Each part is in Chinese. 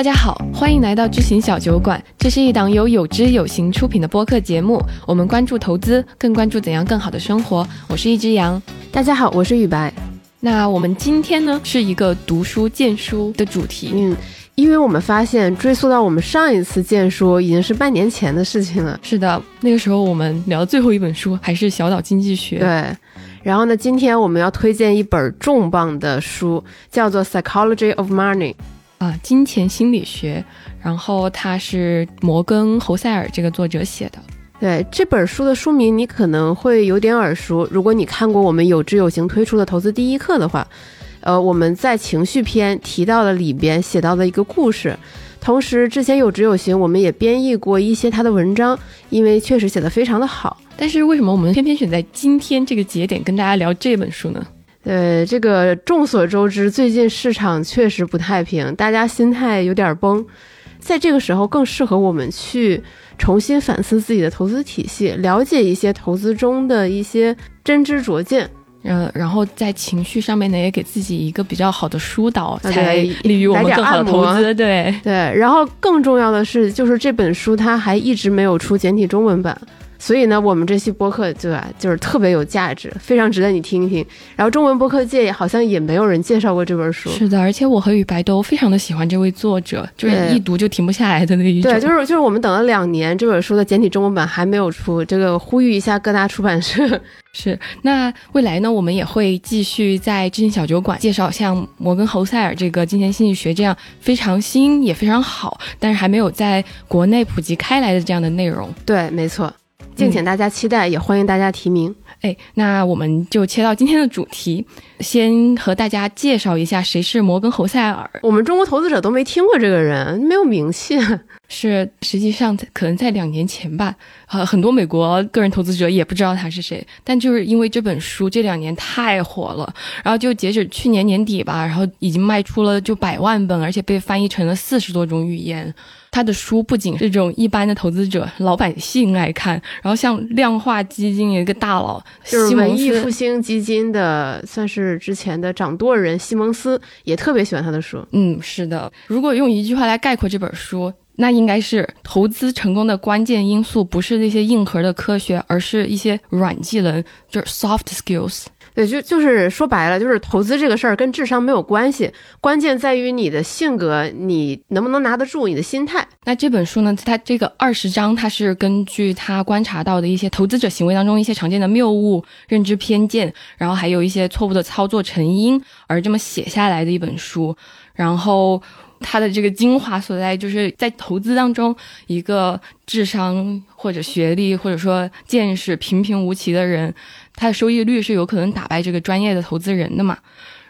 大家好，欢迎来到知行小酒馆。这是一档由有知有行出品的播客节目。我们关注投资，更关注怎样更好的生活。我是一只羊。大家好，我是雨白。那我们今天呢，是一个读书荐书的主题。嗯，因为我们发现，追溯到我们上一次荐书，已经是半年前的事情了。是的，那个时候我们聊的最后一本书还是《小岛经济学》。对。然后呢，今天我们要推荐一本重磅的书，叫做《Psychology of Money》啊，金钱心理学。然后它是摩根·侯塞尔这个作者写的。对这本书的书名，你可能会有点耳熟。如果你看过我们有知有行推出的投资第一课的话，呃，我们在情绪篇提到了里边写到的一个故事。同时，之前有知有行我们也编译过一些他的文章，因为确实写的非常的好。但是为什么我们偏偏选在今天这个节点跟大家聊这本书呢？呃，这个众所周知，最近市场确实不太平，大家心态有点崩，在这个时候更适合我们去重新反思自己的投资体系，了解一些投资中的一些真知灼见。嗯，然后在情绪上面呢，也给自己一个比较好的疏导，才利于我们更好的投资。对对，然后更重要的是，就是这本书它还一直没有出简体中文版。所以呢，我们这期播客对吧，就是特别有价值，非常值得你听一听。然后中文播客界好像也没有人介绍过这本书。是的，而且我和雨白都非常的喜欢这位作者，就是一读就停不下来的那一种。对，就是就是我们等了两年，这本书的简体中文版还没有出，这个呼吁一下各大出版社。是，那未来呢，我们也会继续在知行小酒馆介绍像摩根侯塞尔这个金钱心理学这样非常新也非常好，但是还没有在国内普及开来的这样的内容。对，没错。敬请大家期待，也欢迎大家提名。哎，那我们就切到今天的主题，先和大家介绍一下谁是摩根侯赛尔。我们中国投资者都没听过这个人，没有名气。是，实际上可能在两年前吧，呃，很多美国个人投资者也不知道他是谁。但就是因为这本书这两年太火了，然后就截止去年年底吧，然后已经卖出了就百万本，而且被翻译成了四十多种语言。他的书不仅是这种一般的投资者、老百姓爱看，然后像量化基金一个大佬，就是文艺复兴基金的，算是之前的掌舵人西蒙斯也特别喜欢他的书。嗯，是的。如果用一句话来概括这本书，那应该是投资成功的关键因素不是那些硬核的科学，而是一些软技能，就是 soft skills。对，就就是说白了，就是投资这个事儿跟智商没有关系，关键在于你的性格，你能不能拿得住，你的心态。那这本书呢，它这个二十章，它是根据他观察到的一些投资者行为当中一些常见的谬误、认知偏见，然后还有一些错误的操作成因而这么写下来的一本书。然后它的这个精华所在，就是在投资当中，一个智商或者学历或者说见识平平无奇的人。他的收益率是有可能打败这个专业的投资人的嘛？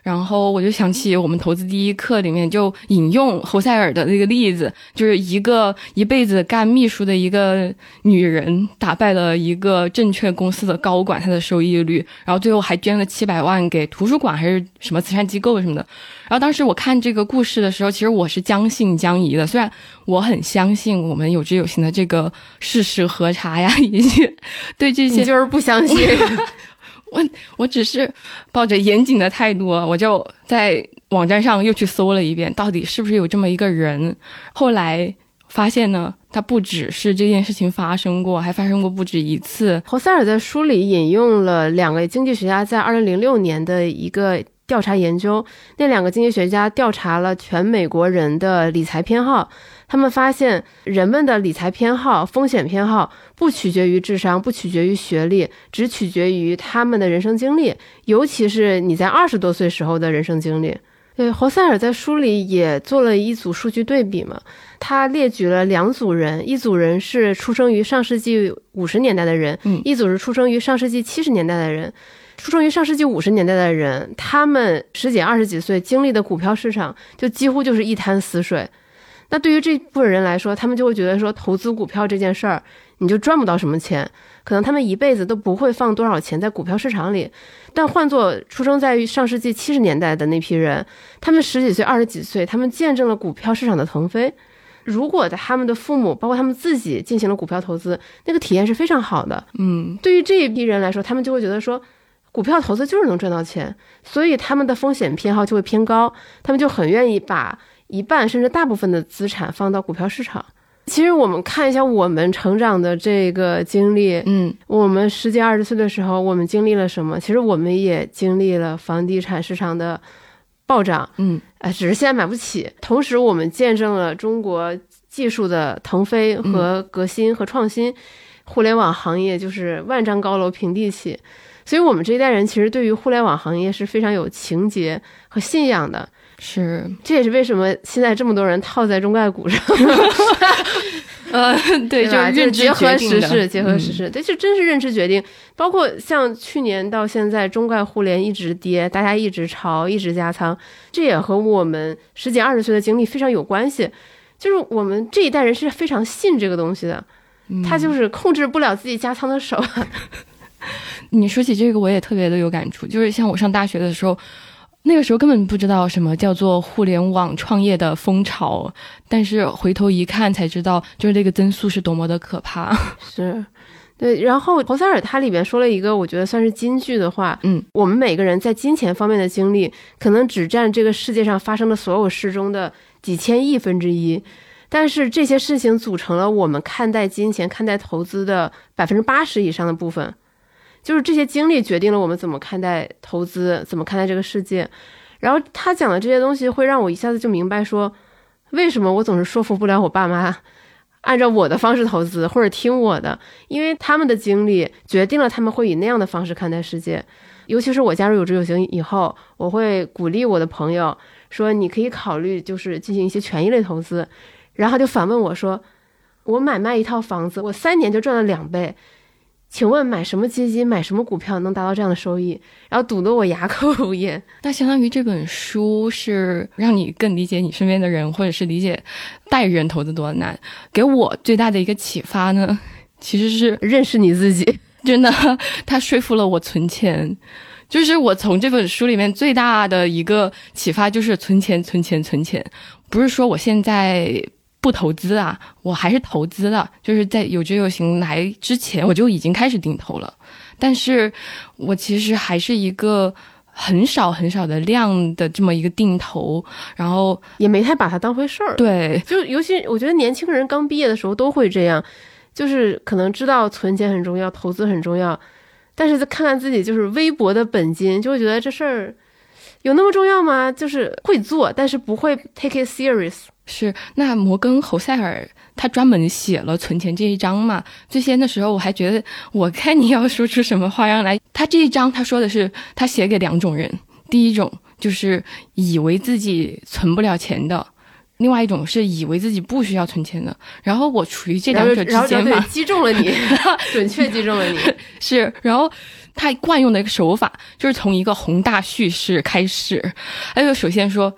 然后我就想起我们投资第一课里面就引用侯赛尔的那个例子，就是一个一辈子干秘书的一个女人打败了一个证券公司的高管，她的收益率，然后最后还捐了七百万给图书馆还是什么慈善机构什么的。然后当时我看这个故事的时候，其实我是将信将疑的，虽然我很相信我们有知有行的这个事实核查呀，以及对这些就是不相信。我我只是抱着严谨的态度，我就在网站上又去搜了一遍，到底是不是有这么一个人。后来发现呢，他不只是这件事情发生过，还发生过不止一次。侯塞尔在书里引用了两个经济学家在二零零六年的一个调查研究，那两个经济学家调查了全美国人的理财偏好。他们发现，人们的理财偏好、风险偏好不取决于智商，不取决于学历，只取决于他们的人生经历，尤其是你在二十多岁时候的人生经历。对，侯塞尔在书里也做了一组数据对比嘛，他列举了两组人，一组人是出生于上世纪五十年代的人，嗯，一组是出生于上世纪七十年代的人。出生于上世纪五十年代的人，他们十几、二十几岁经历的股票市场，就几乎就是一滩死水。那对于这部分人来说，他们就会觉得说，投资股票这件事儿，你就赚不到什么钱，可能他们一辈子都不会放多少钱在股票市场里。但换做出生在上世纪七十年代的那批人，他们十几岁、二十几岁，他们见证了股票市场的腾飞。如果他们的父母，包括他们自己进行了股票投资，那个体验是非常好的。嗯，对于这一批人来说，他们就会觉得说，股票投资就是能赚到钱，所以他们的风险偏好就会偏高，他们就很愿意把。一半甚至大部分的资产放到股票市场。其实我们看一下我们成长的这个经历，嗯，我们十几二十岁的时候，我们经历了什么？其实我们也经历了房地产市场的暴涨，嗯，呃，只是现在买不起。同时，我们见证了中国技术的腾飞和革新和创新，互联网行业就是万丈高楼平地起。所以，我们这一代人其实对于互联网行业是非常有情节和信仰的。是，这也是为什么现在这么多人套在中概股上。呃，对，就是结合时事，结合时事，这就真是认知决定。包括像去年到现在，中概互联一直跌，大家一直炒，一直加仓，这也和我们十几二十岁的经历非常有关系。就是我们这一代人是非常信这个东西的，他就是控制不了自己加仓的手。你说起这个，我也特别的有感触。就是像我上大学的时候，那个时候根本不知道什么叫做互联网创业的风潮，但是回头一看才知道，就是这个增速是多么的可怕。是，对。然后侯塞尔他里边说了一个我觉得算是金句的话，嗯，我们每个人在金钱方面的经历，可能只占这个世界上发生的所有事中的几千亿分之一，但是这些事情组成了我们看待金钱、看待投资的百分之八十以上的部分。就是这些经历决定了我们怎么看待投资，怎么看待这个世界。然后他讲的这些东西会让我一下子就明白说，为什么我总是说服不了我爸妈按照我的方式投资或者听我的，因为他们的经历决定了他们会以那样的方式看待世界。尤其是我加入有知有行以后，我会鼓励我的朋友说，你可以考虑就是进行一些权益类投资。然后就反问我说，我买卖一套房子，我三年就赚了两倍。请问买什么基金、买什么股票能达到这样的收益？然后堵得我哑口无言。那相当于这本书是让你更理解你身边的人，或者是理解代人投资多难。给我最大的一个启发呢，其实是认识你自己。真的，他说服了我存钱。就是我从这本书里面最大的一个启发就是存钱、存钱、存钱。不是说我现在。不投资啊，我还是投资的，就是在有知有行来之前，我就已经开始定投了。但是我其实还是一个很少很少的量的这么一个定投，然后也没太把它当回事儿。对，就尤其我觉得年轻人刚毕业的时候都会这样，就是可能知道存钱很重要，投资很重要，但是看看自己就是微薄的本金，就会觉得这事儿有那么重要吗？就是会做，但是不会 take it serious。是，那摩根侯塞尔他专门写了存钱这一章嘛？最先的时候我还觉得，我看你要说出什么花样来。他这一章他说的是，他写给两种人，第一种就是以为自己存不了钱的，另外一种是以为自己不需要存钱的。然后我处于这两者之间嘛，击中了你，准确击中了你。是，然后他惯用的一个手法就是从一个宏大叙事开始，还有首先说。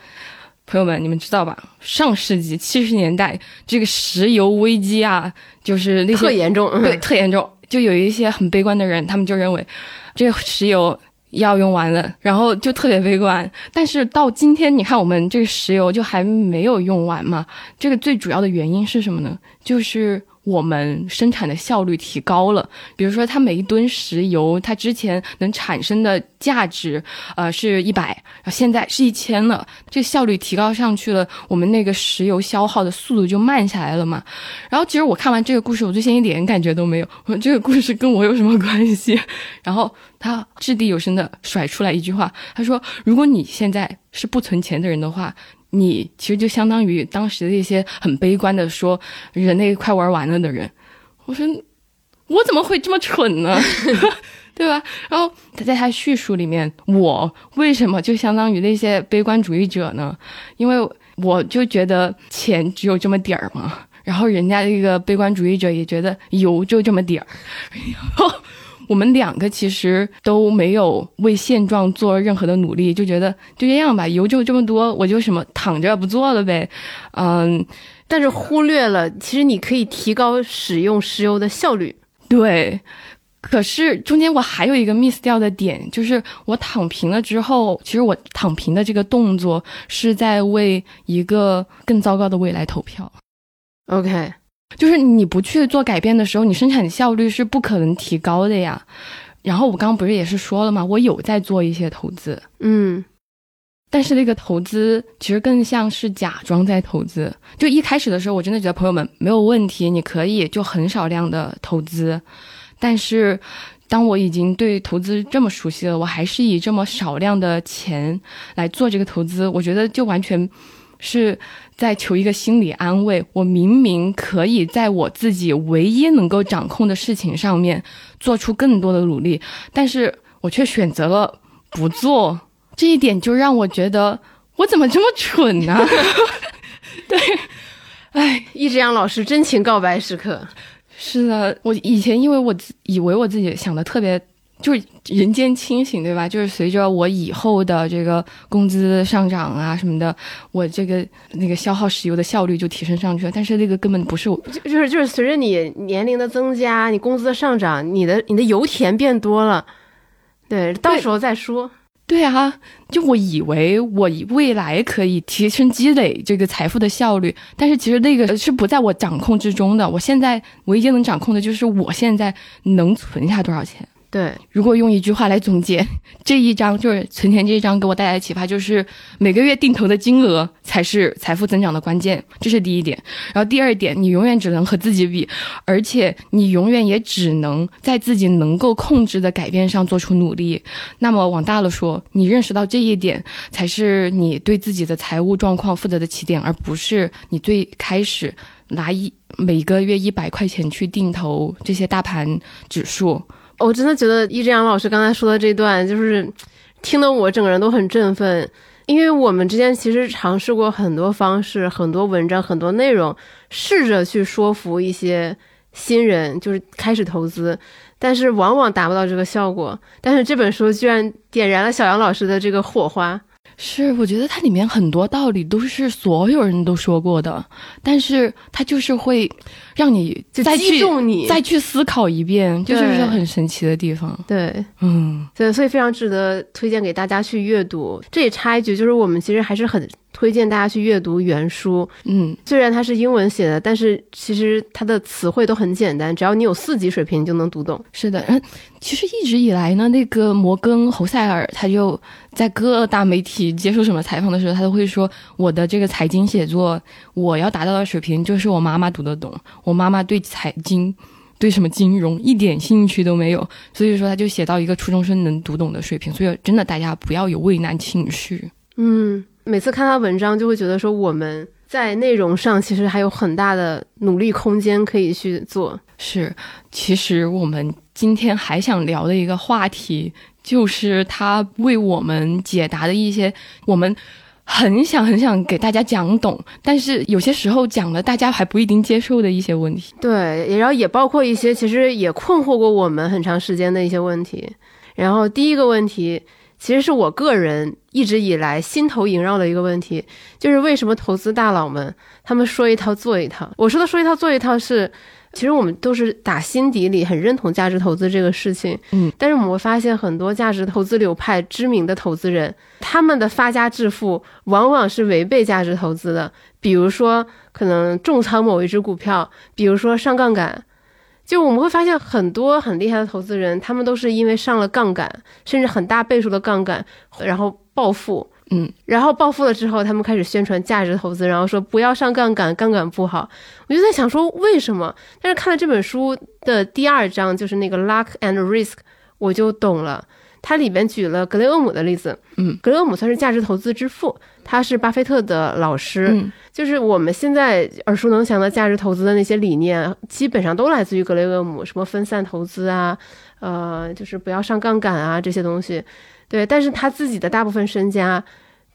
朋友们，你们知道吧？上世纪七十年代，这个石油危机啊，就是那些特严重，对，特严重。就有一些很悲观的人，他们就认为这个石油要用完了，然后就特别悲观。但是到今天，你看我们这个石油就还没有用完嘛？这个最主要的原因是什么呢？就是。我们生产的效率提高了，比如说，它每一吨石油，它之前能产生的价值，呃，是一百，现在是一千了，这个效率提高上去了，我们那个石油消耗的速度就慢下来了嘛。然后，其实我看完这个故事，我最先一点感觉都没有，我说这个故事跟我有什么关系？然后他掷地有声的甩出来一句话，他说：“如果你现在是不存钱的人的话。”你其实就相当于当时的一些很悲观的说人类快玩完了的人，我说我怎么会这么蠢呢？对吧？然后他在他叙述里面，我为什么就相当于那些悲观主义者呢？因为我就觉得钱只有这么点儿嘛，然后人家这个悲观主义者也觉得油就这么点儿，然后。我们两个其实都没有为现状做任何的努力，就觉得就这样吧，油就这么多，我就什么躺着不做了呗，嗯，但是忽略了其实你可以提高使用石油的效率。对，可是中间我还有一个 miss 掉的点，就是我躺平了之后，其实我躺平的这个动作是在为一个更糟糕的未来投票。OK。就是你不去做改变的时候，你生产效率是不可能提高的呀。然后我刚刚不是也是说了吗？我有在做一些投资，嗯，但是那个投资其实更像是假装在投资。就一开始的时候，我真的觉得朋友们没有问题，你可以就很少量的投资。但是当我已经对投资这么熟悉了，我还是以这么少量的钱来做这个投资，我觉得就完全是在求一个心理安慰。我明明可以在我自己唯一能够掌控的事情上面做出更多的努力，但是我却选择了不做。这一点就让我觉得我怎么这么蠢呢？对，哎，易志阳老师 真情告白时刻。是的，我以前因为我以为我自己想的特别就是人间清醒，对吧？就是随着我以后的这个工资上涨啊什么的，我这个那个消耗石油的效率就提升上去了。但是那个根本不是我，就就是就是随着你年龄的增加，你工资的上涨，你的你的油田变多了，对，到时候再说。对啊，就我以为我未来可以提升积累这个财富的效率，但是其实那个是不在我掌控之中的。我现在唯一能掌控的就是我现在能存下多少钱。对，如果用一句话来总结 这一章，就是存钱这一章给我带来的启发，就是每个月定投的金额才是财富增长的关键，这是第一点。然后第二点，你永远只能和自己比，而且你永远也只能在自己能够控制的改变上做出努力。那么往大了说，你认识到这一点，才是你对自己的财务状况负责的起点，而不是你最开始拿一每个月一百块钱去定投这些大盘指数。我真的觉得易志阳老师刚才说的这段，就是听得我整个人都很振奋，因为我们之间其实尝试过很多方式、很多文章、很多内容，试着去说服一些新人，就是开始投资，但是往往达不到这个效果。但是这本书居然点燃了小杨老师的这个火花。是，我觉得它里面很多道理都是所有人都说过的，但是它就是会让你再去再去思考一遍，就是很神奇的地方。对，嗯，对，所以非常值得推荐给大家去阅读。这也插一句，就是我们其实还是很。推荐大家去阅读原书，嗯，虽然它是英文写的，但是其实它的词汇都很简单，只要你有四级水平，你就能读懂。是的，嗯，其实一直以来呢，那个摩根侯塞尔他就在各大媒体接受什么采访的时候，他都会说，我的这个财经写作，我要达到的水平就是我妈妈读得懂，我妈妈对财经、对什么金融一点兴趣都没有，所以说他就写到一个初中生能读懂的水平。所以真的，大家不要有畏难情绪，嗯。每次看他文章，就会觉得说我们在内容上其实还有很大的努力空间可以去做。是，其实我们今天还想聊的一个话题，就是他为我们解答的一些我们很想很想给大家讲懂，但是有些时候讲了大家还不一定接受的一些问题。对，然后也包括一些其实也困惑过我们很长时间的一些问题。然后第一个问题。其实是我个人一直以来心头萦绕的一个问题，就是为什么投资大佬们他们说一套做一套？我说的说一套做一套是，其实我们都是打心底里很认同价值投资这个事情，嗯，但是我们会发现很多价值投资流派知名的投资人，他们的发家致富往往是违背价值投资的，比如说可能重仓某一只股票，比如说上杠杆。就我们会发现很多很厉害的投资人，他们都是因为上了杠杆，甚至很大倍数的杠杆，然后暴富。嗯，然后暴富了之后，他们开始宣传价值投资，然后说不要上杠杆，杠杆不好。我就在想说为什么？但是看了这本书的第二章，就是那个 luck and risk，我就懂了。它里边举了格雷厄姆的例子，嗯，格雷厄姆算是价值投资之父，他是巴菲特的老师，就是我们现在耳熟能详的价值投资的那些理念，基本上都来自于格雷厄姆，什么分散投资啊，呃，就是不要上杠杆啊这些东西，对，但是他自己的大部分身家，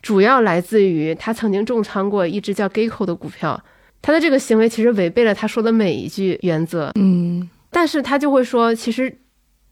主要来自于他曾经重仓过一只叫 Geico 的股票，他的这个行为其实违背了他说的每一句原则，嗯，但是他就会说，其实。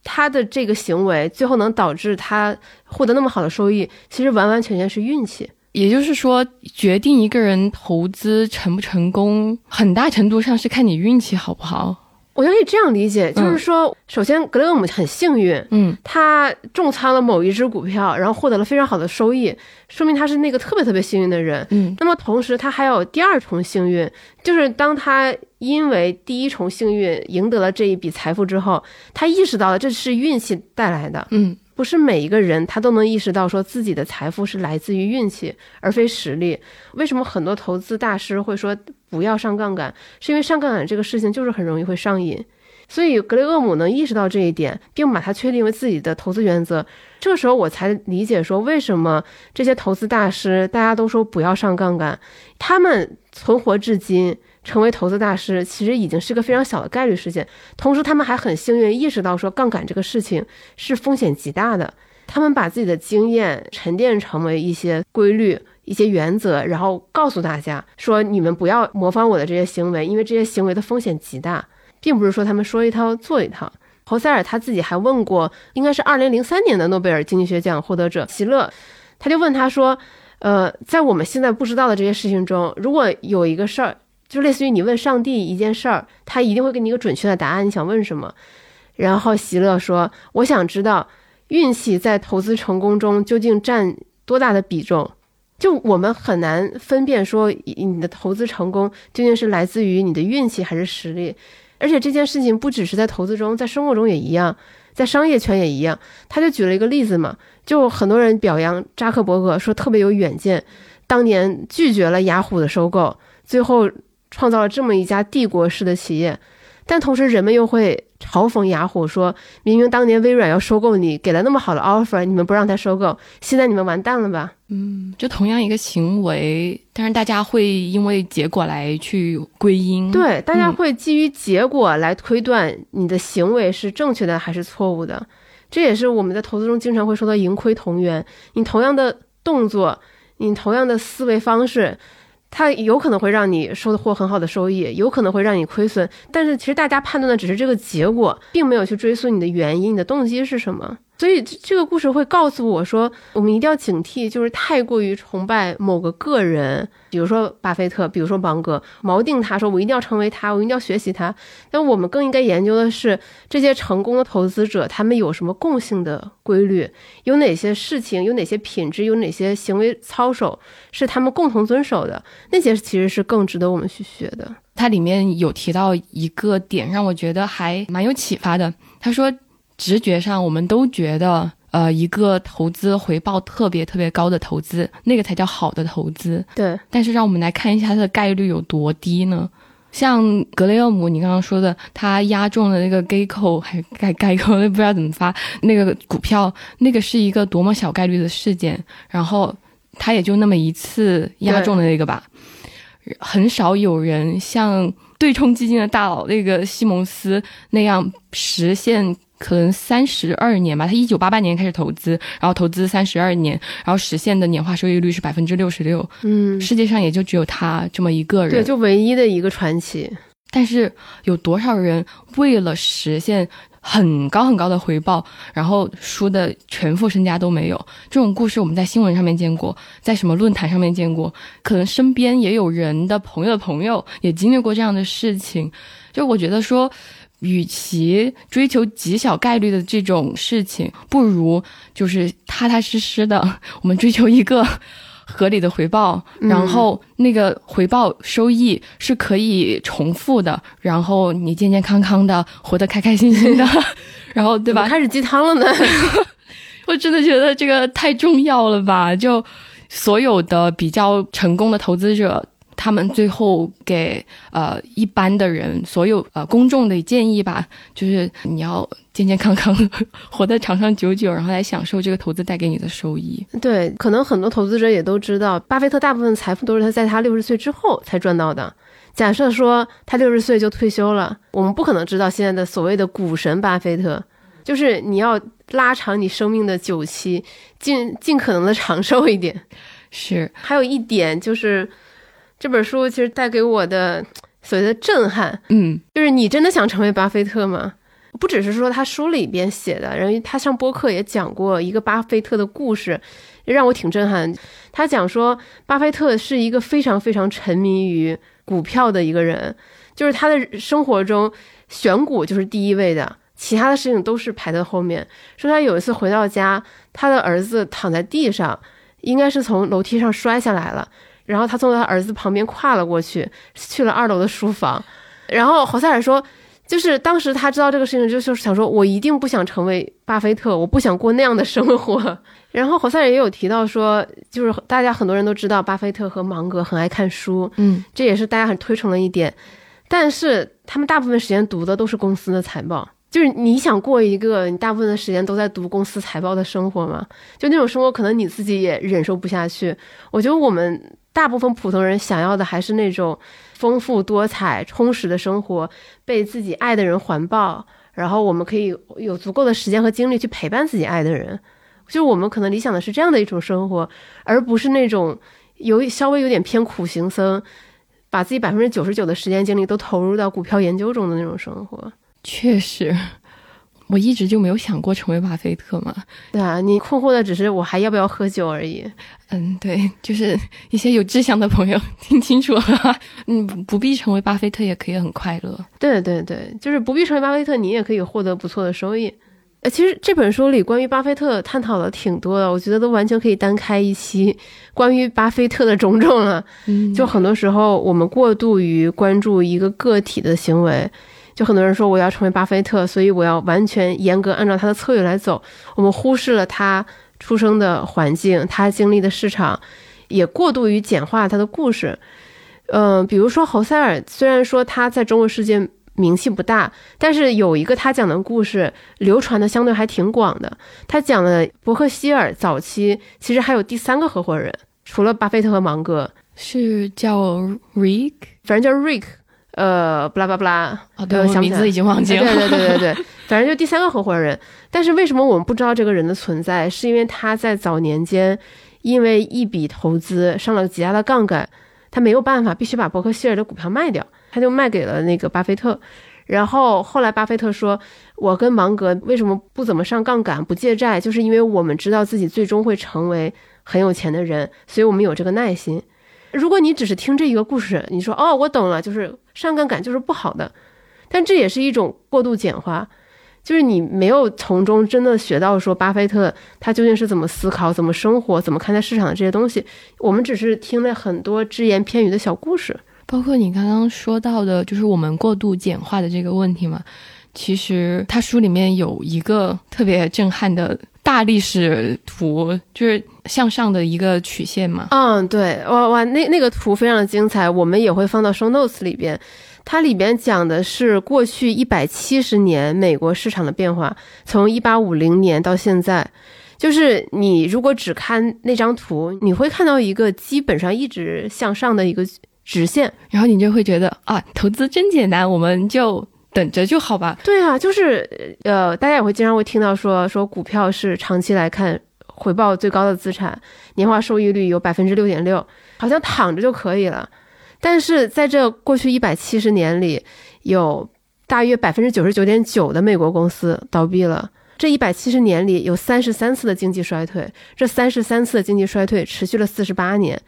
他的这个行为最后能导致他获得那么好的收益，其实完完全全是运气。也就是说，决定一个人投资成不成功，很大程度上是看你运气好不好。我就可以这样理解，就是说，首先格雷厄姆很幸运，嗯，他重仓了某一只股票，然后获得了非常好的收益，说明他是那个特别特别幸运的人，嗯。那么同时，他还有第二重幸运，就是当他因为第一重幸运赢得了这一笔财富之后，他意识到了这是运气带来的，嗯。不是每一个人他都能意识到说自己的财富是来自于运气而非实力。为什么很多投资大师会说不要上杠杆？是因为上杠杆这个事情就是很容易会上瘾。所以格雷厄姆能意识到这一点，并把它确定为自己的投资原则。这时候我才理解说为什么这些投资大师大家都说不要上杠杆，他们存活至今。成为投资大师其实已经是个非常小的概率事件，同时他们还很幸运意识到说杠杆这个事情是风险极大的。他们把自己的经验沉淀成为一些规律、一些原则，然后告诉大家说：你们不要模仿我的这些行为，因为这些行为的风险极大，并不是说他们说一套做一套。侯塞尔他自己还问过，应该是二零零三年的诺贝尔经济学奖获得者席勒，他就问他说：呃，在我们现在不知道的这些事情中，如果有一个事儿。就类似于你问上帝一件事儿，他一定会给你一个准确的答案。你想问什么？然后席勒说：“我想知道运气在投资成功中究竟占多大的比重。就我们很难分辨说你的投资成功究竟是来自于你的运气还是实力。而且这件事情不只是在投资中，在生活中也一样，在商业圈也一样。他就举了一个例子嘛，就很多人表扬扎克伯格说特别有远见，当年拒绝了雅虎的收购，最后。”创造了这么一家帝国式的企业，但同时人们又会嘲讽雅虎，说明明当年微软要收购你，给了那么好的 offer，你们不让他收购，现在你们完蛋了吧？嗯，就同样一个行为，但是大家会因为结果来去归因，对，大家会基于结果来推断你的行为是正确的还是错误的，这也是我们在投资中经常会说的盈亏同源。你同样的动作，你同样的思维方式。它有可能会让你收获很好的收益，有可能会让你亏损，但是其实大家判断的只是这个结果，并没有去追溯你的原因，你的动机是什么。所以这个故事会告诉我说，我们一定要警惕，就是太过于崇拜某个个人，比如说巴菲特，比如说芒格，锚定他说我一定要成为他，我一定要学习他。但我们更应该研究的是这些成功的投资者，他们有什么共性的规律，有哪些事情，有哪些品质，有哪些行为操守是他们共同遵守的，那些其实是更值得我们去学的。它里面有提到一个点，让我觉得还蛮有启发的。他说。直觉上，我们都觉得，呃，一个投资回报特别特别高的投资，那个才叫好的投资。对。但是，让我们来看一下它的概率有多低呢？像格雷厄姆，你刚刚说的，他押中了那个 g a c o 还盖盖 c o 那不知道怎么发那个股票，那个是一个多么小概率的事件。然后他也就那么一次押中了那个吧，很少有人像对冲基金的大佬那个西蒙斯那样实现。可能三十二年吧，他一九八八年开始投资，然后投资三十二年，然后实现的年化收益率是百分之六十六。嗯，世界上也就只有他这么一个人，对，就唯一的一个传奇。但是有多少人为了实现很高很高的回报，然后输的全副身家都没有？这种故事我们在新闻上面见过，在什么论坛上面见过，可能身边也有人的朋友的朋友也经历过这样的事情。就我觉得说。与其追求极小概率的这种事情，不如就是踏踏实实的，我们追求一个合理的回报，然后那个回报收益是可以重复的，然后你健健康康的活得开开心心的，然后对吧？开始鸡汤了呢，我真的觉得这个太重要了吧？就所有的比较成功的投资者。他们最后给呃一般的人，所有呃公众的建议吧，就是你要健健康康，活得长长久久，然后来享受这个投资带给你的收益。对，可能很多投资者也都知道，巴菲特大部分财富都是他在他六十岁之后才赚到的。假设说他六十岁就退休了，我们不可能知道现在的所谓的股神巴菲特，就是你要拉长你生命的久期，尽尽可能的长寿一点。是，还有一点就是。这本书其实带给我的所谓的震撼，嗯，就是你真的想成为巴菲特吗？不只是说他书里边写的，然后他上播客也讲过一个巴菲特的故事，让我挺震撼。他讲说，巴菲特是一个非常非常沉迷于股票的一个人，就是他的生活中选股就是第一位的，其他的事情都是排在后面。说他有一次回到家，他的儿子躺在地上，应该是从楼梯上摔下来了。然后他从他儿子旁边跨了过去，去了二楼的书房。然后侯赛尔说：“就是当时他知道这个事情，就是想说，我一定不想成为巴菲特，我不想过那样的生活。然后侯赛尔也有提到说，就是大家很多人都知道，巴菲特和芒格很爱看书，嗯，这也是大家很推崇的一点。但是他们大部分时间读的都是公司的财报，就是你想过一个你大部分的时间都在读公司财报的生活吗？就那种生活，可能你自己也忍受不下去。我觉得我们大部分普通人想要的还是那种丰富多彩、充实的生活，被自己爱的人环抱，然后我们可以有足够的时间和精力去陪伴自己爱的人。就是我们可能理想的是这样的一种生活，而不是那种有稍微有点偏苦行僧。把自己百分之九十九的时间精力都投入到股票研究中的那种生活，确实，我一直就没有想过成为巴菲特嘛。对啊，你困惑的只是我还要不要喝酒而已。嗯，对，就是一些有志向的朋友 听清楚了，嗯，不必成为巴菲特也可以很快乐。对对对，就是不必成为巴菲特，你也可以获得不错的收益。呃，其实这本书里关于巴菲特探讨的挺多的，我觉得都完全可以单开一期关于巴菲特的种种了。嗯，就很多时候我们过度于关注一个个体的行为，就很多人说我要成为巴菲特，所以我要完全严格按照他的策略来走，我们忽视了他出生的环境，他经历的市场，也过度于简化他的故事。嗯，比如说侯塞尔，虽然说他在中国世界。名气不大，但是有一个他讲的故事流传的相对还挺广的。他讲了伯克希尔早期其实还有第三个合伙人，除了巴菲特和芒格，是叫 Rick，反正叫 Rick，呃，布拉布拉布拉，哦，对，名字已经忘记了。对对对对 对，反正就第三个合伙人。但是为什么我们不知道这个人的存在？是因为他在早年间因为一笔投资上了极大的杠杆，他没有办法，必须把伯克希尔的股票卖掉。他就卖给了那个巴菲特，然后后来巴菲特说：“我跟芒格为什么不怎么上杠杆、不借债，就是因为我们知道自己最终会成为很有钱的人，所以我们有这个耐心。如果你只是听这一个故事，你说哦，我懂了，就是上杠杆就是不好的，但这也是一种过度简化，就是你没有从中真的学到说巴菲特他究竟是怎么思考、怎么生活、怎么看待市场的这些东西，我们只是听了很多只言片语的小故事。”包括你刚刚说到的，就是我们过度简化的这个问题嘛。其实他书里面有一个特别震撼的大历史图，就是向上的一个曲线嘛。嗯，对，哇哇，那那个图非常的精彩，我们也会放到 show notes 里边。它里边讲的是过去一百七十年美国市场的变化，从一八五零年到现在。就是你如果只看那张图，你会看到一个基本上一直向上的一个。直线，然后你就会觉得啊，投资真简单，我们就等着就好吧。对啊，就是呃，大家也会经常会听到说说股票是长期来看回报最高的资产，年化收益率有百分之六点六，好像躺着就可以了。但是在这过去一百七十年里，有大约百分之九十九点九的美国公司倒闭了。这一百七十年里有三十三次的经济衰退，这三十三次的经济衰退持续了四十八年。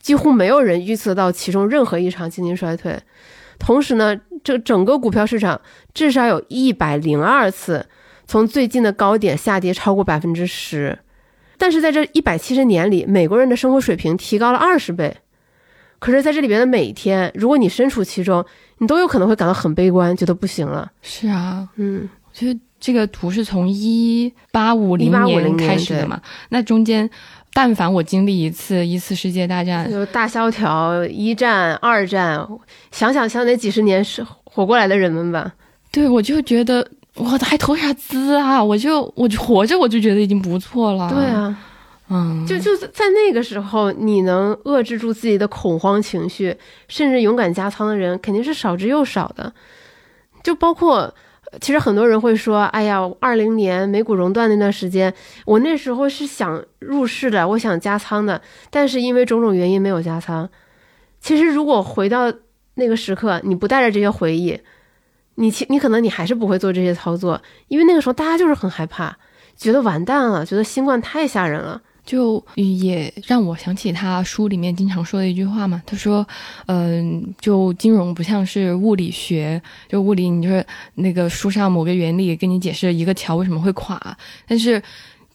几乎没有人预测到其中任何一场经济衰退，同时呢，这整个股票市场至少有一百零二次从最近的高点下跌超过百分之十，但是在这一百七十年里，美国人的生活水平提高了二十倍。可是，在这里边的每一天，如果你身处其中，你都有可能会感到很悲观，觉得不行了。是啊，嗯，我觉得这个图是从一八五零年开始的嘛，那中间。但凡我经历一次一次世界大战，就大萧条、一战、二战，想想像那几十年是活过来的人们吧。对，我就觉得我还投啥资啊？我就我就活着，我就觉得已经不错了。对啊，嗯，就就在那个时候，你能遏制住自己的恐慌情绪，甚至勇敢加仓的人，肯定是少之又少的。就包括。其实很多人会说：“哎呀，二零年美股熔断那段时间，我那时候是想入市的，我想加仓的，但是因为种种原因没有加仓。”其实，如果回到那个时刻，你不带着这些回忆，你其你可能你还是不会做这些操作，因为那个时候大家就是很害怕，觉得完蛋了，觉得新冠太吓人了。就也让我想起他书里面经常说的一句话嘛，他说，嗯，就金融不像是物理学，就物理，你就是那个书上某个原理跟你解释一个桥为什么会垮，但是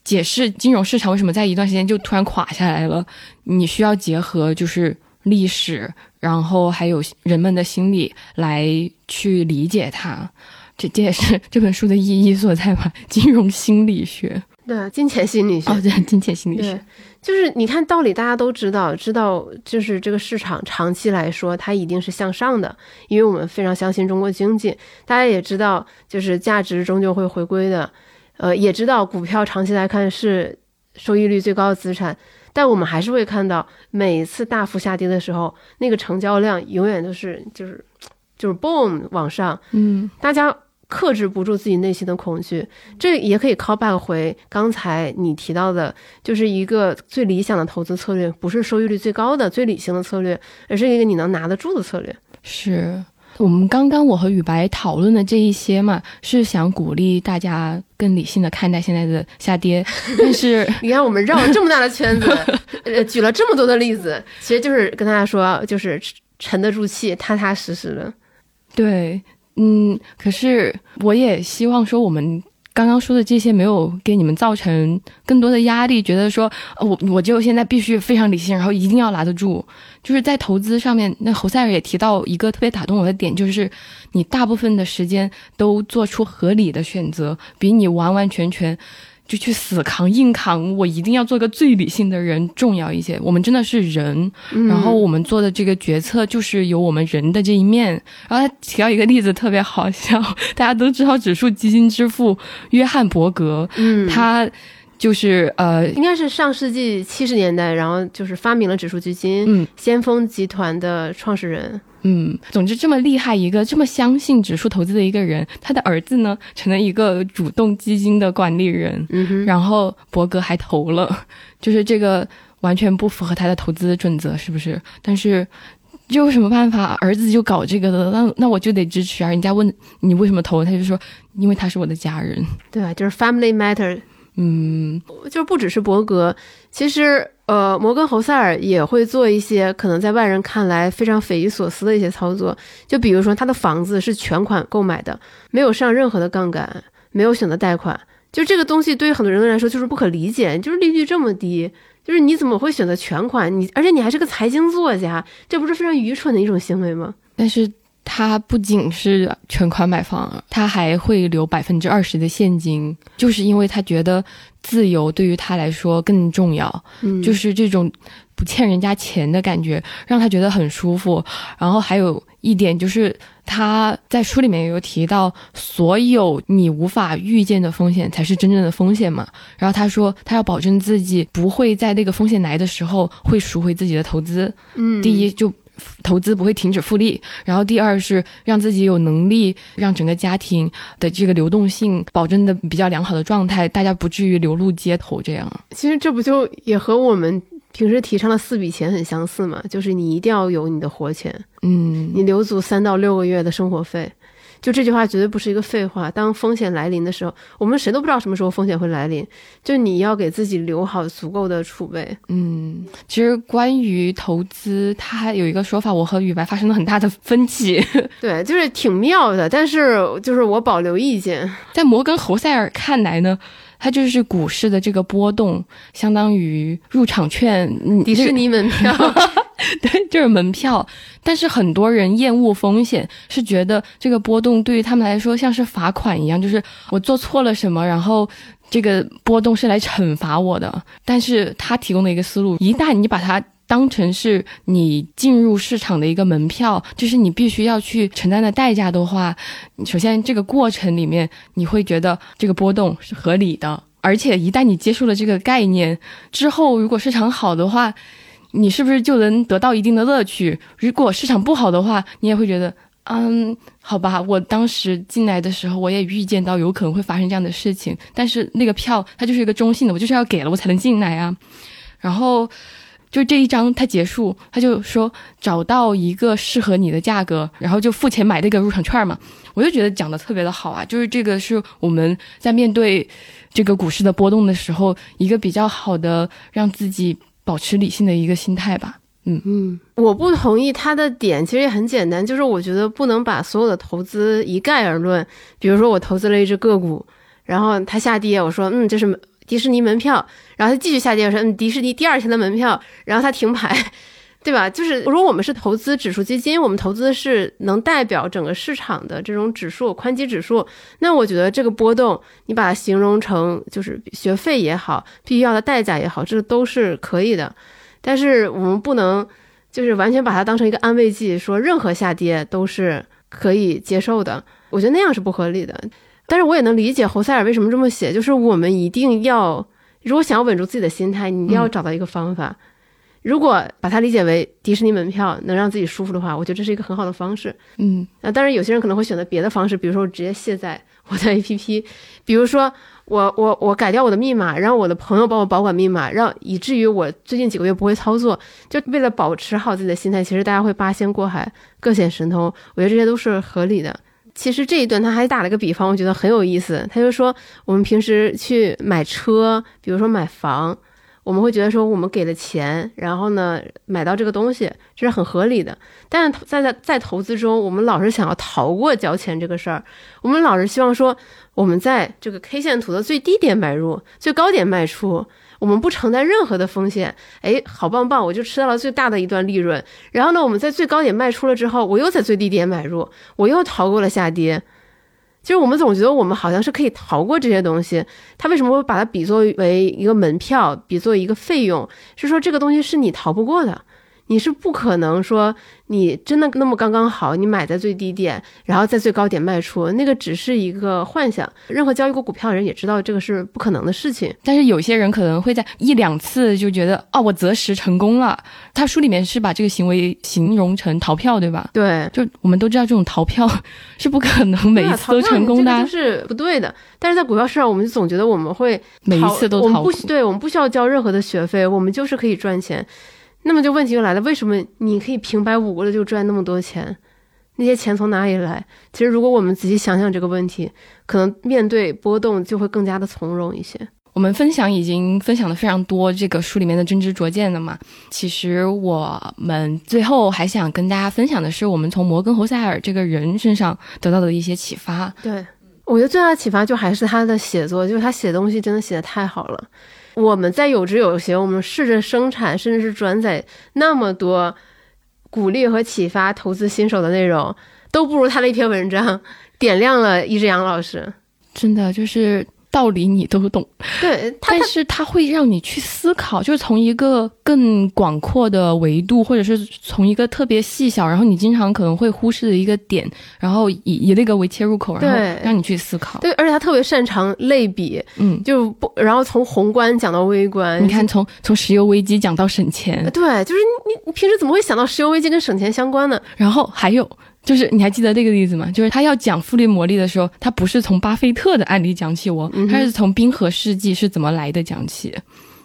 解释金融市场为什么在一段时间就突然垮下来了，你需要结合就是历史，然后还有人们的心理来去理解它。这这也是这本书的意义所在吧？金融心理学，对啊，金钱心理学，哦，对，金钱心理学，就是你看道理，大家都知道，知道就是这个市场长期来说它一定是向上的，因为我们非常相信中国经济。大家也知道，就是价值终究会回归的，呃，也知道股票长期来看是收益率最高的资产，但我们还是会看到，每一次大幅下跌的时候，那个成交量永远都是就是就是 boom 往上，嗯，大家。克制不住自己内心的恐惧，这也可以 call back 回刚才你提到的，就是一个最理想的投资策略，不是收益率最高的、最理性的策略，而是一个你能拿得住的策略。是我们刚刚我和雨白讨论的这一些嘛，是想鼓励大家更理性的看待现在的下跌。但是你看，我们绕了这么大的圈子，呃，举了这么多的例子，其实就是跟大家说，就是沉得住气、踏踏实实的。对。嗯，可是我也希望说，我们刚刚说的这些没有给你们造成更多的压力，觉得说，呃我我就现在必须非常理性，然后一定要拿得住。就是在投资上面，那侯赛尔也提到一个特别打动我的点，就是你大部分的时间都做出合理的选择，比你完完全全。就去死扛硬扛，我一定要做个最理性的人重要一些。我们真的是人，然后我们做的这个决策就是有我们人的这一面。然后他提到一个例子特别好笑，大家都知道指数基金之父约翰伯格，嗯，他就是呃，应该是上世纪七十年代，然后就是发明了指数基金，嗯，先锋集团的创始人。嗯，总之这么厉害一个这么相信指数投资的一个人，他的儿子呢成了一个主动基金的管理人，嗯然后伯格还投了，就是这个完全不符合他的投资准则，是不是？但是这有什么办法？儿子就搞这个的，那那我就得支持啊！人家问你为什么投，他就说因为他是我的家人，对，就是 family matter。嗯，就不只是伯格，其实呃，摩根侯塞尔也会做一些可能在外人看来非常匪夷所思的一些操作。就比如说，他的房子是全款购买的，没有上任何的杠杆，没有选择贷款。就这个东西对于很多人来说就是不可理解，就是利率这么低，就是你怎么会选择全款？你而且你还是个财经作家，这不是非常愚蠢的一种行为吗？但是。他不仅是全款买房，他还会留百分之二十的现金，就是因为他觉得自由对于他来说更重要，嗯，就是这种不欠人家钱的感觉让他觉得很舒服。然后还有一点就是他在书里面有提到，所有你无法预见的风险才是真正的风险嘛。然后他说他要保证自己不会在那个风险来的时候会赎回自己的投资。嗯，第一就。投资不会停止复利，然后第二是让自己有能力让整个家庭的这个流动性保证的比较良好的状态，大家不至于流露街头这样。其实这不就也和我们平时提倡的四笔钱很相似嘛？就是你一定要有你的活钱，嗯，你留足三到六个月的生活费。就这句话绝对不是一个废话。当风险来临的时候，我们谁都不知道什么时候风险会来临，就你要给自己留好足够的储备。嗯，其实关于投资，它还有一个说法，我和雨白发生了很大的分歧。对，就是挺妙的，但是就是我保留意见。在摩根侯塞尔看来呢，它就是股市的这个波动，相当于入场券、迪士尼门票。对，就是门票。但是很多人厌恶风险，是觉得这个波动对于他们来说像是罚款一样，就是我做错了什么，然后这个波动是来惩罚我的。但是他提供的一个思路，一旦你把它当成是你进入市场的一个门票，就是你必须要去承担的代价的话，首先这个过程里面你会觉得这个波动是合理的，而且一旦你接受了这个概念之后，如果市场好的话。你是不是就能得到一定的乐趣？如果市场不好的话，你也会觉得，嗯，好吧，我当时进来的时候，我也预见到有可能会发生这样的事情，但是那个票它就是一个中性的，我就是要给了我才能进来啊。然后就这一章它结束，他就说找到一个适合你的价格，然后就付钱买那个入场券嘛。我就觉得讲的特别的好啊，就是这个是我们在面对这个股市的波动的时候，一个比较好的让自己。保持理性的一个心态吧。嗯嗯，我不同意他的点，其实也很简单，就是我觉得不能把所有的投资一概而论。比如说，我投资了一只个股，然后它下跌，我说嗯，这是迪士尼门票，然后它继续下跌，我说嗯，迪士尼第二天的门票，然后它停牌，对吧？就是如果我们是投资指数基金，我们投资是能代表整个市场的这种指数宽基指数，那我觉得这个波动，你把它形容成就是学费也好，必须要的代价也好，这都是可以的。但是我们不能就是完全把它当成一个安慰剂，说任何下跌都是可以接受的。我觉得那样是不合理的。但是我也能理解侯塞尔为什么这么写，就是我们一定要，如果想要稳住自己的心态，你一定要找到一个方法。如果把它理解为迪士尼门票能让自己舒服的话，我觉得这是一个很好的方式。嗯，啊，当然有些人可能会选择别的方式，比如说我直接卸载我的 APP，比如说我我我改掉我的密码，让我的朋友帮我保管密码，让以至于我最近几个月不会操作，就为了保持好自己的心态。其实大家会八仙过海，各显神通，我觉得这些都是合理的。其实这一段他还打了个比方，我觉得很有意思。他就说我们平时去买车，比如说买房。我们会觉得说，我们给了钱，然后呢，买到这个东西，这是很合理的。但是在在在投资中，我们老是想要逃过交钱这个事儿，我们老是希望说，我们在这个 K 线图的最低点买入，最高点卖出，我们不承担任何的风险。哎，好棒棒，我就吃到了最大的一段利润。然后呢，我们在最高点卖出了之后，我又在最低点买入，我又逃过了下跌。就是我们总觉得我们好像是可以逃过这些东西，他为什么会把它比作为一个门票，比作一个费用？是说这个东西是你逃不过的。你是不可能说你真的那么刚刚好，你买在最低点，然后在最高点卖出，那个只是一个幻想。任何交易过股票的人也知道这个是不可能的事情。但是有些人可能会在一两次就觉得哦，我择时成功了。他书里面是把这个行为形容成逃票，对吧？对，就我们都知道这种逃票 是不可能每一次都成功的，是不对的。但是在股票市场，我们就总觉得我们会每一次都逃，不对，我们不需要交任何的学费，我们就是可以赚钱。那么就问题就来了，为什么你可以平白无故的就赚那么多钱？那些钱从哪里来？其实如果我们仔细想想这个问题，可能面对波动就会更加的从容一些。我们分享已经分享的非常多这个书里面的真知灼见的嘛？其实我们最后还想跟大家分享的是，我们从摩根侯塞尔这个人身上得到的一些启发。对，我觉得最大的启发就还是他的写作，就是他写东西真的写的太好了。我们在有知有行，我们试着生产，甚至是转载那么多鼓励和启发投资新手的内容，都不如他的一篇文章点亮了一只羊老师。真的就是。道理你都懂，对，但是它会让你去思考，就是从一个更广阔的维度，或者是从一个特别细小，然后你经常可能会忽视的一个点，然后以以那个为切入口，然后让你去思考。对，而且他特别擅长类比，嗯，就不，然后从宏观讲到微观。你看，从从石油危机讲到省钱，对，就是你你平时怎么会想到石油危机跟省钱相关呢？然后还有。就是你还记得这个例子吗？就是他要讲复利魔力的时候，他不是从巴菲特的案例讲起，我他是从冰河世纪是怎么来的讲起，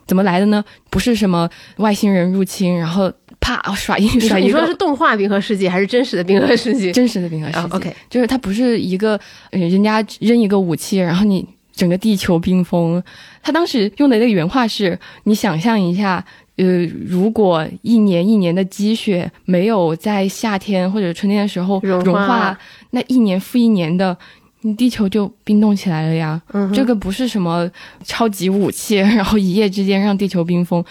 怎么来的呢？不是什么外星人入侵，然后啪耍一耍一个。你说是动画冰河世纪还是真实的冰河世纪？真实的冰河世纪。OK，就是它不是一个人家扔一个武器，然后你整个地球冰封。他当时用的那个原话是：你想象一下。呃，如果一年一年的积雪没有在夏天或者春天的时候融化，那一年复一年的，你地球就冰冻起来了呀。这个不是什么超级武器，然后一夜之间让地球冰封。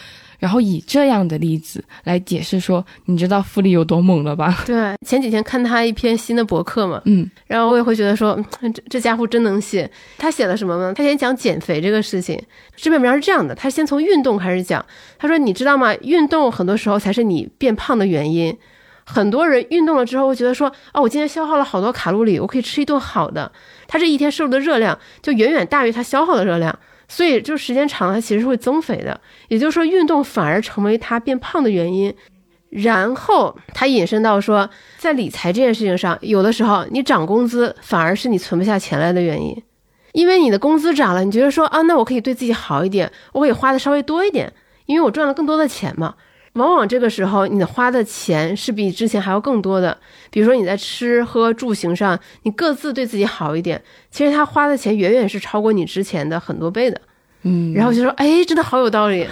然后以这样的例子来解释说，你知道复利有多猛了吧？对，前几天看他一篇新的博客嘛，嗯，然后我也会觉得说，这这家伙真能写。他写了什么呢？他先讲减肥这个事情。这篇文章是这样的，他先从运动开始讲。他说，你知道吗？运动很多时候才是你变胖的原因。很多人运动了之后，会觉得说，哦，我今天消耗了好多卡路里，我可以吃一顿好的。他这一天摄入的热量就远远大于他消耗的热量。所以，就时间长了，它其实是会增肥的。也就是说，运动反而成为他变胖的原因。然后他引申到说，在理财这件事情上，有的时候你涨工资反而是你存不下钱来的原因，因为你的工资涨了，你觉得说啊，那我可以对自己好一点，我可以花的稍微多一点，因为我赚了更多的钱嘛。往往这个时候，你花的钱是比之前还要更多的。比如说你在吃喝住行上，你各自对自己好一点，其实他花的钱远远是超过你之前的很多倍的。嗯，然后就说，哎，真的好有道理。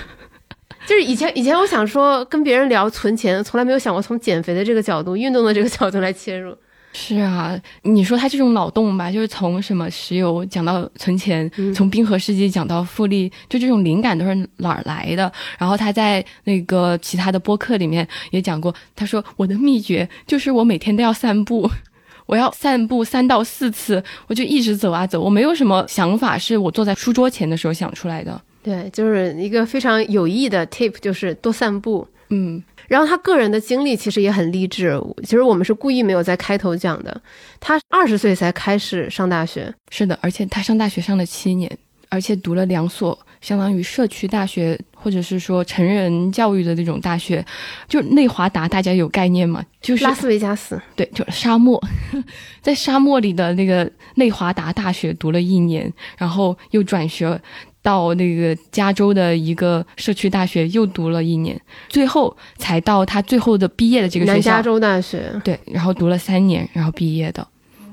就是以前以前我想说跟别人聊存钱，从来没有想过从减肥的这个角度、运动的这个角度来切入。是啊，你说他这种脑洞吧，就是从什么石油讲到存钱，从冰河世纪讲到复利，就这种灵感都是哪儿来的？然后他在那个其他的播客里面也讲过，他说我的秘诀就是我每天都要散步，我要散步三到四次，我就一直走啊走，我没有什么想法是我坐在书桌前的时候想出来的。对，就是一个非常有益的 tip，就是多散步。嗯。然后他个人的经历其实也很励志。其实我们是故意没有在开头讲的。他二十岁才开始上大学，是的，而且他上大学上了七年，而且读了两所相当于社区大学或者是说成人教育的那种大学。就内华达，大家有概念吗？就是拉斯维加斯，对，就沙漠，在沙漠里的那个内华达大学读了一年，然后又转学。到那个加州的一个社区大学又读了一年，最后才到他最后的毕业的这个学校。南加州大学。对，然后读了三年，然后毕业的。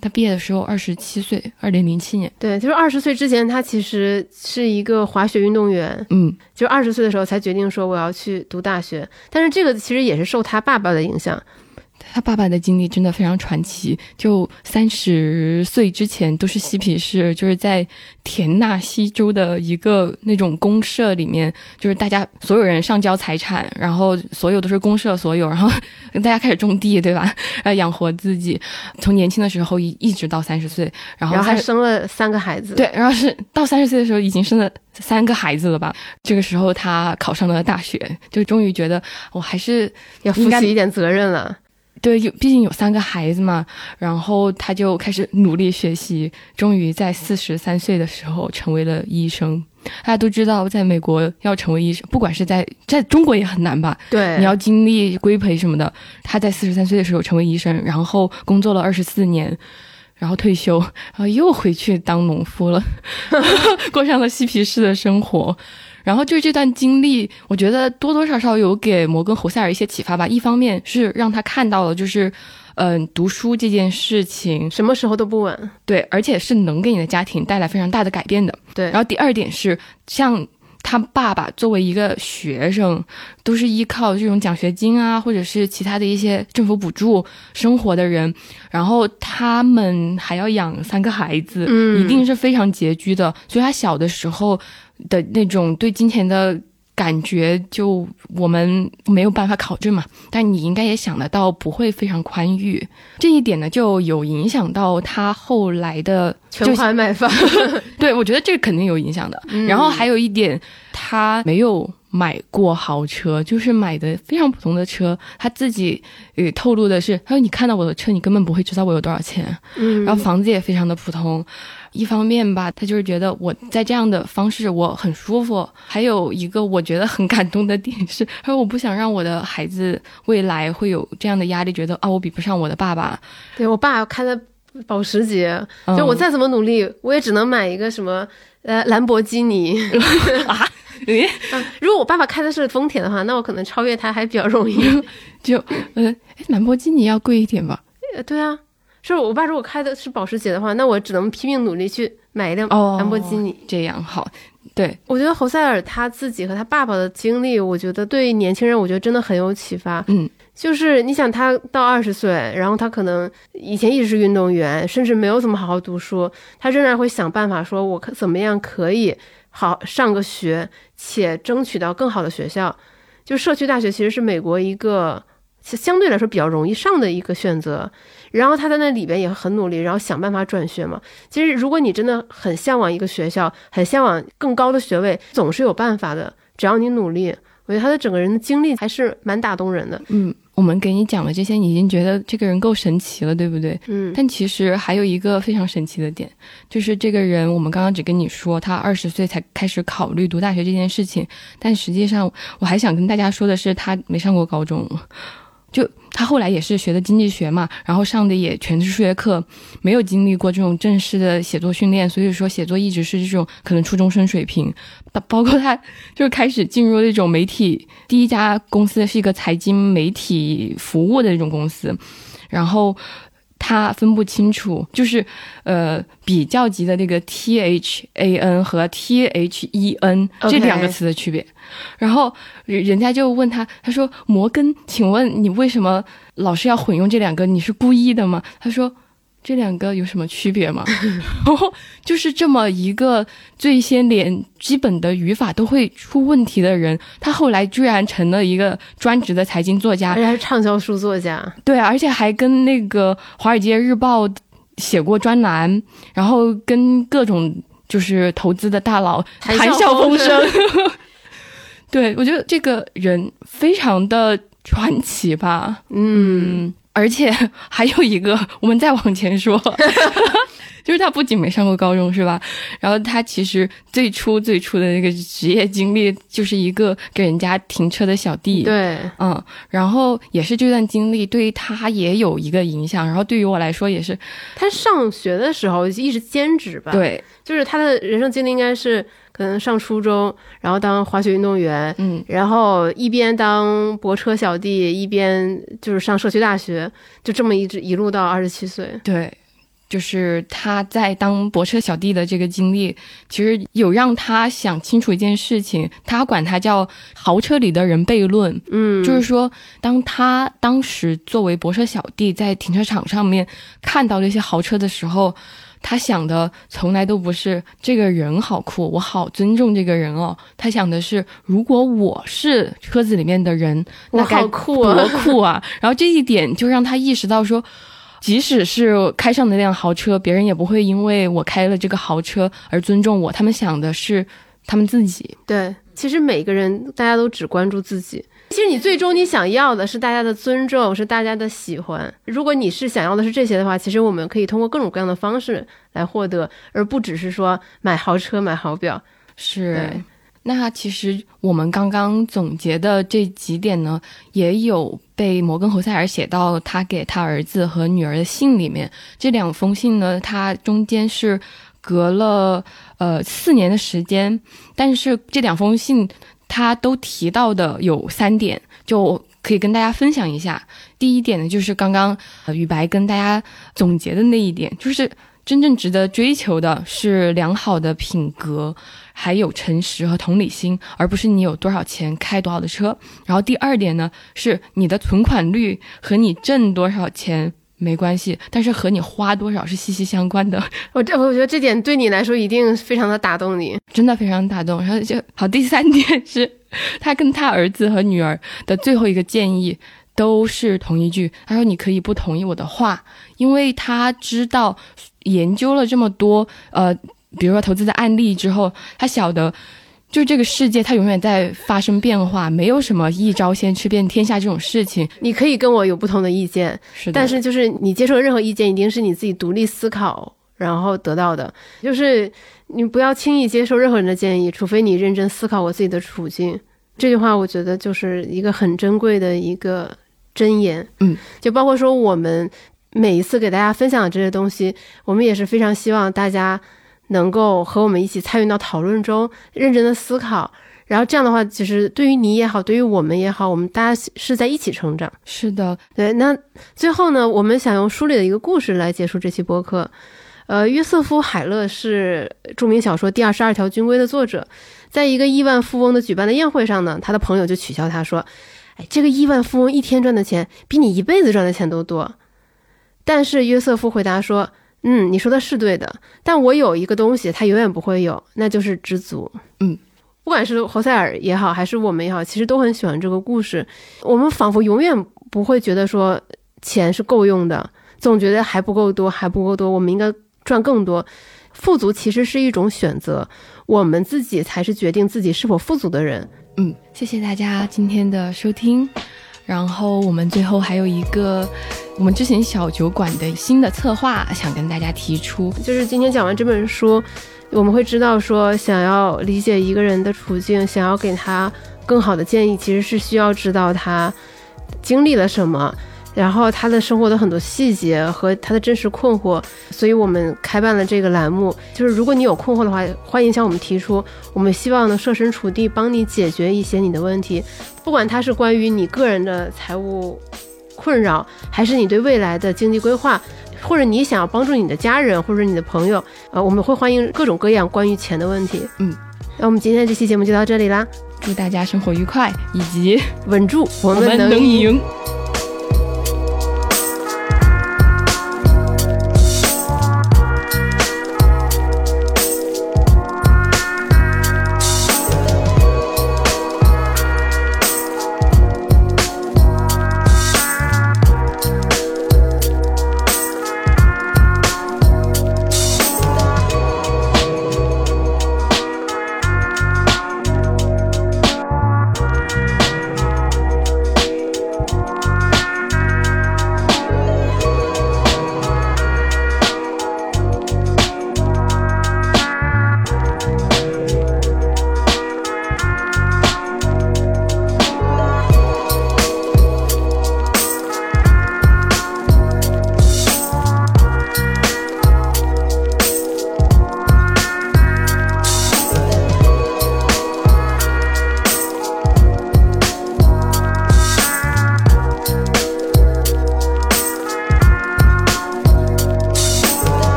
他毕业的时候二十七岁，二零零七年。对，就是二十岁之前，他其实是一个滑雪运动员。嗯，就二十岁的时候才决定说我要去读大学，但是这个其实也是受他爸爸的影响。他爸爸的经历真的非常传奇，就三十岁之前都是嬉皮士，就是在田纳西州的一个那种公社里面，就是大家所有人上交财产，然后所有都是公社所有，然后大家开始种地，对吧？呃养活自己，从年轻的时候一一直到三十岁，然后还生了三个孩子。对，然后是到三十岁的时候已经生了三个孩子了吧？这个时候他考上了大学，就终于觉得我还是要负起一点责任了。对，有毕竟有三个孩子嘛，然后他就开始努力学习，终于在四十三岁的时候成为了医生。大家都知道，在美国要成为医生，不管是在在中国也很难吧？对，你要经历规培什么的。他在四十三岁的时候成为医生，然后工作了二十四年，然后退休，然后又回去当农夫了，过上了嬉皮士的生活。然后就是这段经历，我觉得多多少少有给摩根·侯赛尔一些启发吧。一方面是让他看到了，就是，嗯，读书这件事情什么时候都不晚，对，而且是能给你的家庭带来非常大的改变的。对。然后第二点是，像他爸爸作为一个学生，都是依靠这种奖学金啊，或者是其他的一些政府补助生活的人，然后他们还要养三个孩子，嗯，一定是非常拮据的。所以他小的时候。的那种对金钱的感觉，就我们没有办法考证嘛。但你应该也想得到，不会非常宽裕。这一点呢，就有影响到他后来的全款买房。对，我觉得这肯定有影响的。然后还有一点，他没有买过豪车，就是买的非常普通的车。他自己呃透露的是，他说：“你看到我的车，你根本不会知道我有多少钱。”嗯，然后房子也非常的普通。一方面吧，他就是觉得我在这样的方式我很舒服。还有一个我觉得很感动的点是，他说我不想让我的孩子未来会有这样的压力，觉得啊我比不上我的爸爸。对我爸开的保时捷，就我再怎么努力，我也只能买一个什么呃兰博基尼 啊。诶，如果我爸爸开的是丰田的话，那我可能超越他还比较容易。就呃，兰博基尼要贵一点吧？呃，对啊。是我爸如果开的是保时捷的话，那我只能拼命努力去买一辆兰博基尼。这样好，对我觉得侯赛尔他自己和他爸爸的经历，我觉得对年轻人，我觉得真的很有启发。嗯，就是你想他到二十岁，然后他可能以前一直是运动员，甚至没有怎么好好读书，他仍然会想办法说，我可怎么样可以好上个学，且争取到更好的学校。就社区大学其实是美国一个相对来说比较容易上的一个选择。然后他在那里边也很努力，然后想办法转学嘛。其实如果你真的很向往一个学校，很向往更高的学位，总是有办法的，只要你努力。我觉得他的整个人的经历还是蛮打动人的。嗯，我们给你讲了这些，你已经觉得这个人够神奇了，对不对？嗯。但其实还有一个非常神奇的点，就是这个人，我们刚刚只跟你说他二十岁才开始考虑读大学这件事情，但实际上我还想跟大家说的是，他没上过高中。就他后来也是学的经济学嘛，然后上的也全是数学课，没有经历过这种正式的写作训练，所以说写作一直是这种可能初中生水平。包包括他就是开始进入那种媒体，第一家公司是一个财经媒体服务的那种公司，然后。他分不清楚，就是呃比较级的那个 T H A N 和 T H E N 这两个词的区别。然后人家就问他，他说：“摩根，请问你为什么老是要混用这两个？你是故意的吗？”他说。这两个有什么区别吗？然后就是这么一个最先连基本的语法都会出问题的人，他后来居然成了一个专职的财经作家，而且还是畅销书作家。对，而且还跟那个《华尔街日报》写过专栏，然后跟各种就是投资的大佬谈笑风生。对，我觉得这个人非常的传奇吧。嗯。而且 还有一个，我们再往前说，就是他不仅没上过高中，是吧？然后他其实最初最初的那个职业经历，就是一个给人家停车的小弟。对，嗯，然后也是这段经历对于他也有一个影响，然后对于我来说也是。他上学的时候一直兼职吧？对，就是他的人生经历应该是。可能上初中，然后当滑雪运动员，嗯，然后一边当泊车小弟，一边就是上社区大学，就这么一直一路到二十七岁。对，就是他在当泊车小弟的这个经历，其实有让他想清楚一件事情，他管他叫豪车里的人悖论，嗯，就是说，当他当时作为泊车小弟在停车场上面看到这些豪车的时候。他想的从来都不是这个人好酷，我好尊重这个人哦。他想的是，如果我是车子里面的人，那该酷多酷啊！然后这一点就让他意识到说，即使是开上那辆豪车，别人也不会因为我开了这个豪车而尊重我。他们想的是他们自己。对，其实每个人大家都只关注自己。其实你最终你想要的是大家的尊重，是大家的喜欢。如果你是想要的是这些的话，其实我们可以通过各种各样的方式来获得，而不只是说买豪车、买好表。是。那其实我们刚刚总结的这几点呢，也有被摩根·侯塞尔写到他给他儿子和女儿的信里面。这两封信呢，它中间是隔了呃四年的时间，但是这两封信。他都提到的有三点，就可以跟大家分享一下。第一点呢，就是刚刚雨白跟大家总结的那一点，就是真正值得追求的是良好的品格，还有诚实和同理心，而不是你有多少钱开多少的车。然后第二点呢，是你的存款率和你挣多少钱。没关系，但是和你花多少是息息相关的。我这我觉得这点对你来说一定非常的打动你，真的非常打动。然后就好，第三点是他跟他儿子和女儿的最后一个建议都是同一句，他说你可以不同意我的话，因为他知道研究了这么多呃，比如说投资的案例之后，他晓得。就这个世界，它永远在发生变化，没有什么一招先吃遍天下这种事情。你可以跟我有不同的意见，是的，但是就是你接受任何意见，一定是你自己独立思考然后得到的。就是你不要轻易接受任何人的建议，除非你认真思考我自己的处境。这句话我觉得就是一个很珍贵的一个箴言。嗯，就包括说我们每一次给大家分享的这些东西，我们也是非常希望大家。能够和我们一起参与到讨论中，认真的思考，然后这样的话，其实对于你也好，对于我们也好，我们大家是在一起成长。是的，对。那最后呢，我们想用书里的一个故事来结束这期播客。呃，约瑟夫·海勒是著名小说《第二十二条军规》的作者，在一个亿万富翁的举办的宴会上呢，他的朋友就取笑他说：“哎，这个亿万富翁一天赚的钱比你一辈子赚的钱都多。”但是约瑟夫回答说。嗯，你说的是对的，但我有一个东西，它永远不会有，那就是知足。嗯，不管是侯塞尔也好，还是我们也好，其实都很喜欢这个故事。我们仿佛永远不会觉得说钱是够用的，总觉得还不够多，还不够多，我们应该赚更多。富足其实是一种选择，我们自己才是决定自己是否富足的人。嗯，谢谢大家今天的收听。然后我们最后还有一个，我们之前小酒馆的新的策划，想跟大家提出，就是今天讲完这本书，我们会知道说，想要理解一个人的处境，想要给他更好的建议，其实是需要知道他经历了什么。然后他的生活的很多细节和他的真实困惑，所以我们开办了这个栏目。就是如果你有困惑的话，欢迎向我们提出，我们希望能设身处地帮你解决一些你的问题，不管它是关于你个人的财务困扰，还是你对未来的经济规划，或者你想要帮助你的家人或者你的朋友，呃，我们会欢迎各种各样关于钱的问题。嗯，那我们今天这期节目就到这里啦，祝大家生活愉快，以及稳住，我们能赢。赢。